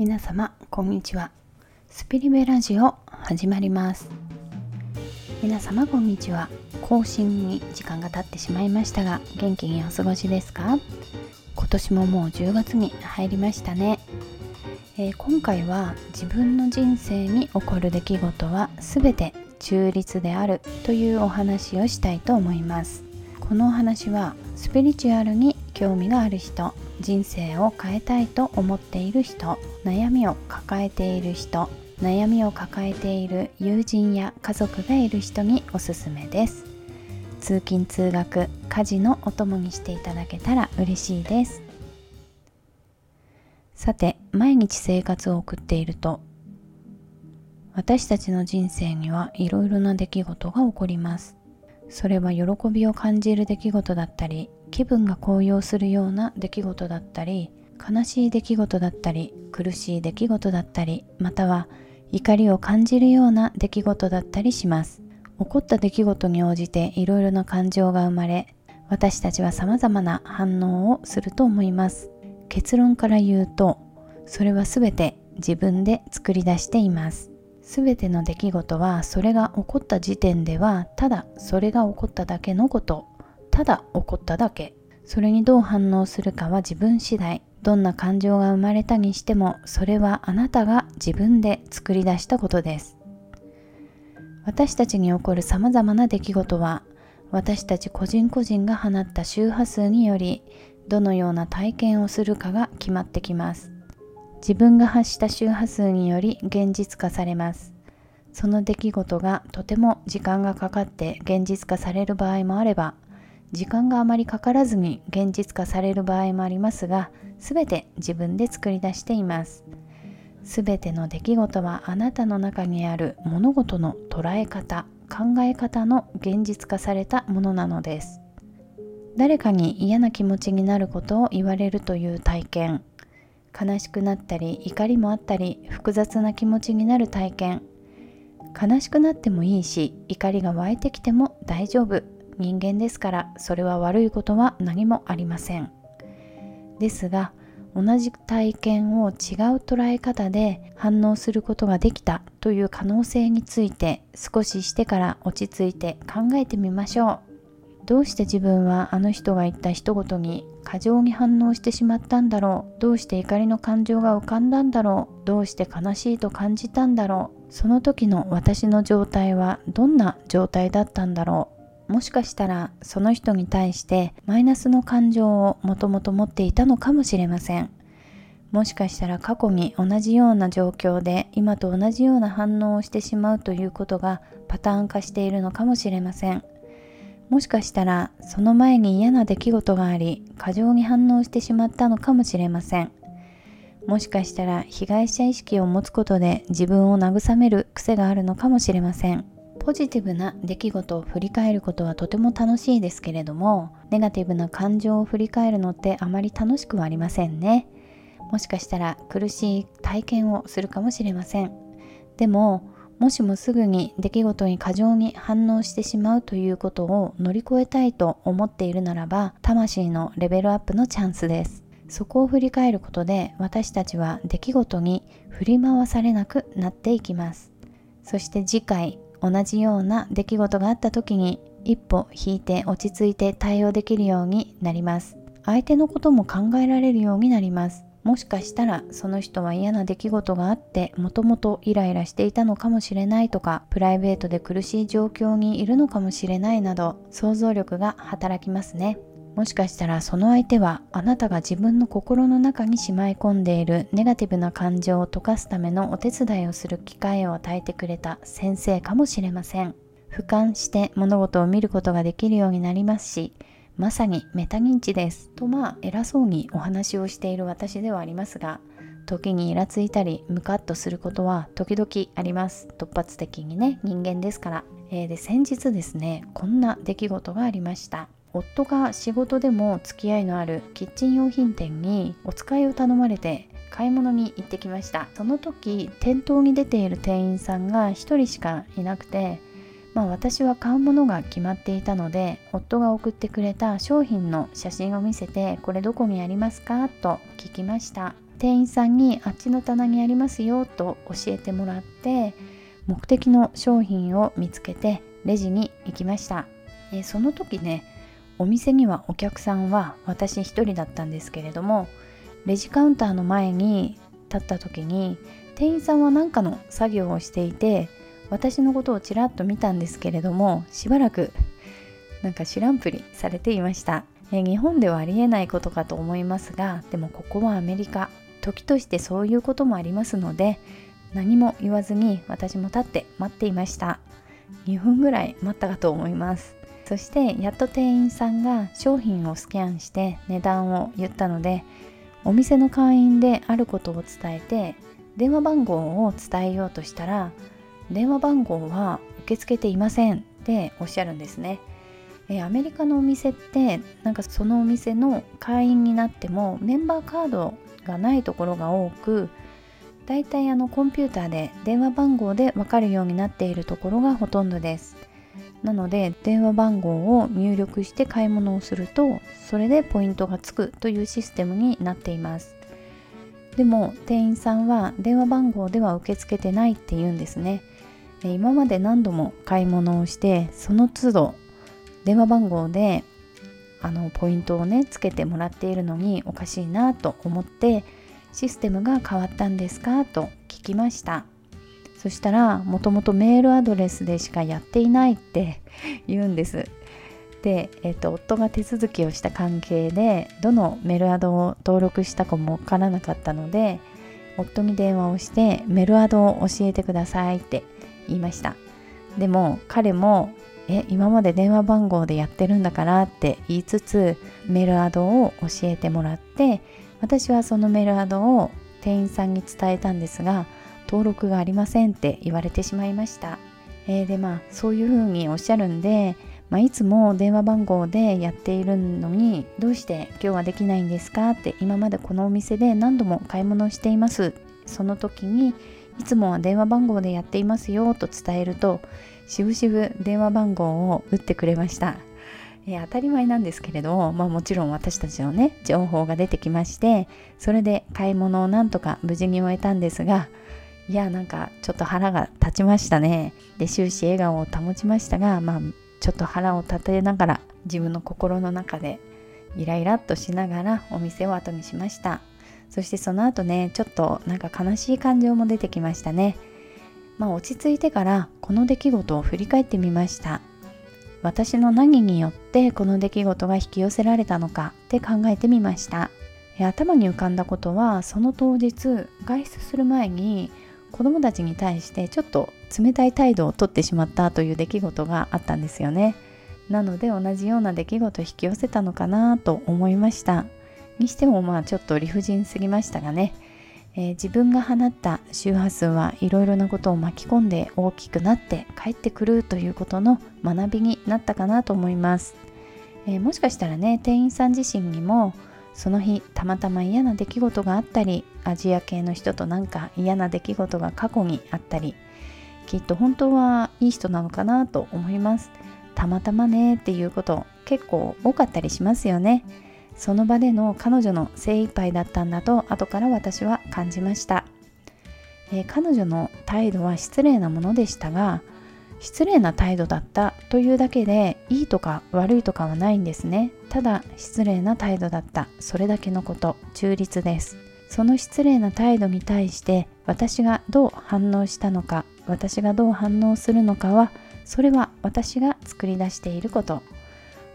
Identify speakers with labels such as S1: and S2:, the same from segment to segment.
S1: 皆様こんにちは。スピリベラジオ始まります。皆様こんにちは。更新に時間が経ってしまいましたが元気にお過ごしですか？今年ももう10月に入りましたね、えー、今回は自分の人生に起こる出来事は全て中立であるというお話をしたいと思います。このお話はスピリチュアルに興味がある人人生を変えたいと思っている人悩みを抱えている人悩みを抱えている友人や家族がいる人におすすめです。通勤通学家事のお供にしていただけたら嬉しいです。さて毎日生活を送っていると私たちの人生にはいろいろな出来事が起こります。それは喜びを感じる出来事だったり気分が高揚するような出来事だったり悲しい出来事だったり苦しい出来事だったりまたは怒りを感じるような出来事だったりします。起こった出来事に応じていろいろな感情が生まれ私たちは様々な反応をすると思います。結論から言うとそれは全て自分で作り出しています。全ての出来事はそれが起こった時点ではただそれが起こっただけのこと。ただ起こっただけ。それにどう反応するかは自分次第。どんな感情が生まれたにしてもそれはあなたが自分で作り出したことです。私たちに起こるさまざまな出来事は私たち個人個人が放った周波数によりどのような体験をするかが決まってきます。自分が発した周波数により現実化されます。その出来事がとても時間がかかって現実化される場合もあれば時間があまりかからずに現実化される場合もありますが全て自分で作り出しています。全ての出来事はあなたの中にある物事の捉え方考え方の現実化されたものなのです。誰かに嫌な気持ちになることを言われるという体験悲しくなったり怒りもあったり複雑な気持ちになる体験。悲しくなってもいいし怒りが湧いてきても大丈夫。人間ですからそれは悪いことは何もありません。ですが同じ体験を違う捉え方で反応することができたという可能性について少ししてから落ち着いて考えてみましょう。どうして自分はあの人が言った一言に過剰に反応してしまったんだろう。どうして怒りの感情が浮かんだんだろう。どうして悲しいと感じたんだろう。その時の私の状態はどんな状態だったんだろう。もしかしたらその人に対してマイナスの感情をもともと持っていたのかもしれません。もしかしたら過去に同じような状況で今と同じような反応をしてしまうということがパターン化しているのかもしれません。もしかしたらその前に嫌な出来事があり過剰に反応してしまったのかもしれません。もしかしたら被害者意識を持つことで自分を慰める癖があるのかもしれません。ポジティブな出来事を振り返ることはとても楽しいですけれどもネガティブな感情を振り返るのってあまり楽しくはありませんね。もしかしたら苦しい体験をするかもしれません。でももしもすぐに出来事に過剰に反応してしまうということを乗り越えたいと思っているならば魂のレベルアップのチャンスです。そこを振り返ることで私たちは出来事に振り回されなくなっていきます。そして次回同じような出来事があった時に一歩引いて落ち着いて対応できるようになります。相手のことも考えられるようになります。もしかしたらその人は嫌な出来事があってもともとイライラしていたのかもしれないとかプライベートで苦しい状況にいるのかもしれないなど想像力が働きますね。もしかしたらその相手はあなたが自分の心の中にしまい込んでいるネガティブな感情を溶かすためのお手伝いをする機会を与えてくれた先生かもしれません。俯瞰して物事を見ることができるようになりますしまさにメタ認知ですとまあ偉そうにお話をしている私ではありますが時にイラついたりムカッとすることは時々あります。突発的にね人間ですから、えー、で先日ですねこんな出来事がありました。夫が仕事でも付き合いのあるキッチン用品店にお使いを頼まれて買い物に行ってきました。その時店頭に出ている店員さんが1人しかいなくてまあ私は買うものが決まっていたので夫が送ってくれた商品の写真を見せてこれどこにありますか？と聞きました。店員さんにあっちの棚にありますよ。と教えてもらって目的の商品を見つけてレジに行きました、その時ねお店にはお客さんは私一人だったんですけれどもレジカウンターの前に立った時に店員さんは何かの作業をしていて私のことをちらっと見たんですけれどもしばらくなんか知らんぷりされていました。え日本ではありえないことかと思いますがでもここはアメリカ時としてそういうこともありますので何も言わずに私も立って待っていました。2分ぐらい待ったかと思います。そしてやっと店員さんが商品をスキャンして値段を言ったのでお店の会員であることを伝えて電話番号を伝えようとしたら電話番号は受け付けていませんっておっしゃるんですね。えアメリカのお店ってなんかそのお店の会員になってもメンバーカードがないところが多くだいたいあのコンピューターで電話番号で分かるようになっているところがほとんどです。なので電話番号を入力して買い物をするとそれでポイントがつくというシステムになっています。でも店員さんは電話番号では受け付けてないって言うんですね。今まで何度も買い物をしてその都度電話番号であのポイントをねつけてもらっているのにおかしいなと思ってシステムが変わったんですかと聞きました。そしたらもともとメールアドレスでしかやっていないって 言うんです。で、えっと、夫が手続きをした関係でどのメールアドを登録したかもわからなかったので夫に電話をしてメールアドを教えてくださいって言いました。でも彼もえ今まで電話番号でやってるんだからって言いつつメールアドを教えてもらって私はそのメールアドを店員さんに伝えたんですが登録がありませんって言われてしまいました、えー、でまあそういうふうにおっしゃるんで、まあ、いつも電話番号でやっているのにどうして今日はできないんですかって今までこのお店で何度も買い物をしていますその時にいつもは電話番号でやっていますよと伝えるとしぶしぶ電話番号を打ってくれました。えー、当たり前なんですけれど、まあ、もちろん私たちのね情報が出てきましてそれで買い物をなんとか無事に終えたんですがいやなんかちょっと腹が立ちましたね。で終始笑顔を保ちましたがまあちょっと腹を立てながら自分の心の中でイライラっとしながらお店を後にしました。そしてその後ねちょっとなんか悲しい感情も出てきましたね。まあ、落ち着いてからこの出来事を振り返ってみました。私の何によってこの出来事が引き寄せられたのかって考えてみました。頭に浮かんだことはその当日外出する前に子供たちに対してちょっと冷たい態度をとってしまったという出来事があったんですよね。なので同じような出来事を引き寄せたのかなと思いました。にしてもまあちょっと理不尽すぎましたがね。えー、自分が放った周波数はいろいろなことを巻き込んで大きくなって帰ってくるということの学びになったかなと思います、えー、もしかしたらね店員さん自身にもその日たまたま嫌な出来事があったりアジア系の人となんか嫌な出来事が過去にあったりきっと本当はいい人なのかなと思います。たまたまねっていうこと結構多かったりしますよね。その場での彼女の精一杯だったんだと後から私は感じました、えー、彼女の態度は失礼なものでしたが失礼な態度だったというだけでいいとか悪いとかはないんですね。ただ失礼な態度だった。それだけのこと。中立です。その失礼な態度に対して私がどう反応したのか私がどう反応するのかはそれは私が作り出していること。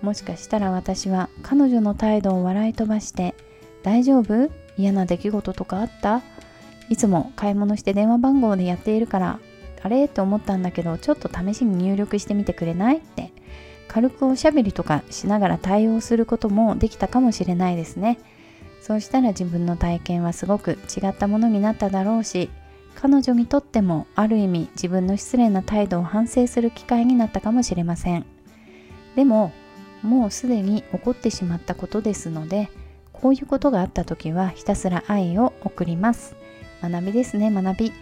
S1: もしかしたら私は彼女の態度を笑い飛ばして大丈夫？嫌な出来事とかあった？いつも買い物して電話番号でやっているからあれ？って思ったんだけどちょっと試しに入力してみてくれない？って。軽くおしゃべりとかしながら対応することもできたかもしれないですね。そうしたら自分の体験はすごく違ったものになっただろうし彼女にとってもある意味自分の失礼な態度を反省する機会になったかもしれません。でももうすでに起こってしまったことですのでこういうことがあった時はひたすら愛を送ります。学びですね学び、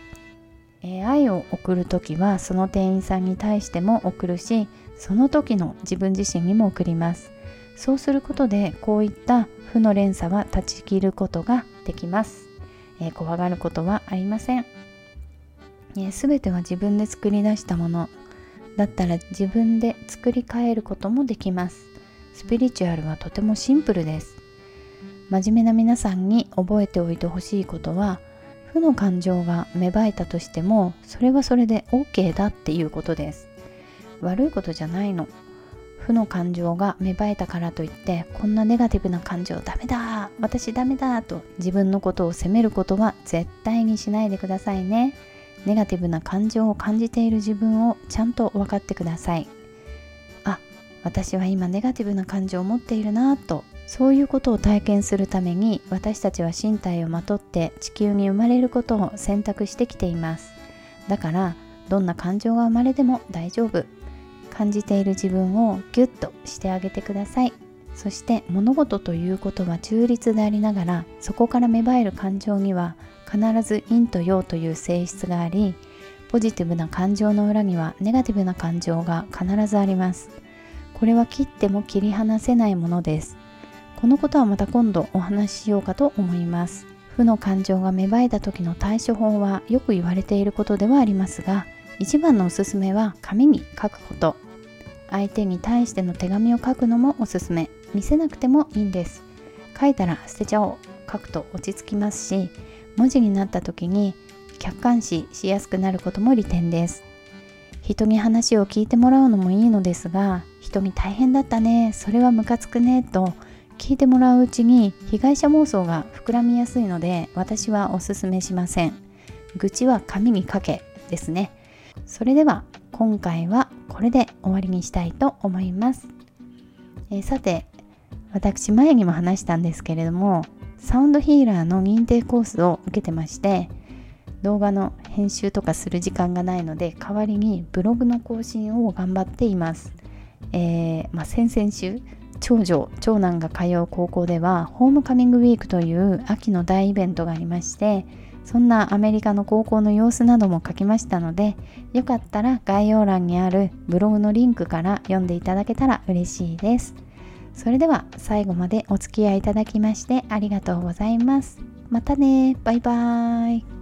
S1: えー、愛を送る時はその店員さんに対しても送るしその時の自分自身にも送ります。そうすることでこういった負の連鎖は断ち切ることができます。えー、怖がることはありません、えー、全ては自分で作り出したものだったら自分で作り変えることもできます。スピリチュアルはとてもシンプルです。真面目な皆さんに覚えておいてほしいことは負の感情が芽生えたとしてもそれはそれで OK だっていうことです。悪いことじゃないの。負の感情が芽生えたからといってこんなネガティブな感情ダメだ私ダメだと自分のことを責めることは絶対にしないでくださいね。ネガティブな感情を感じている自分をちゃんと分かってください。あ私は今ネガティブな感情を持っているなとそういうことを体験するために私たちは身体をまとって地球に生まれることを選択してきています。だからどんな感情が生まれても大丈夫。感じている自分をギュッとしてあげてください。そして物事ということは中立でありながらそこから芽生える感情には必ず陰と陽という性質がありポジティブな感情の裏にはネガティブな感情が必ずあります。これは切っても切り離せないものです。このことはまた今度お話ししようかと思います。負の感情が芽生えた時の対処法はよく言われていることではありますが一番のおすすめは紙に書くこと。相手に対しての手紙を書くのもおすすめ。見せなくてもいいんです。書いたら捨てちゃおう。書くと落ち着きますし文字になった時に客観視しやすくなることも利点です。人に話を聞いてもらうのもいいのですが人に大変だったね。それはムカつくね。と聞いてもらううちに被害者妄想が膨らみやすいので私はおすすめしません。愚痴は紙に書けですね。それでは今回はこれで終わりにしたいと思います、え、さて私前にも話したんですけれどもサウンドヒーラーの認定コースを受けてまして動画の編集とかする時間がないので代わりにブログの更新を頑張っています、えー、まあ、先々週長女長男が通う高校ではホームカミングウィークという秋の大イベントがありましてそんなアメリカの高校の様子なども書きましたのでよかったら概要欄にあるブログのリンクから読んでいただけたら嬉しいです。それでは最後までお付き合いいただきましてありがとうございます。またね。バイバーイ。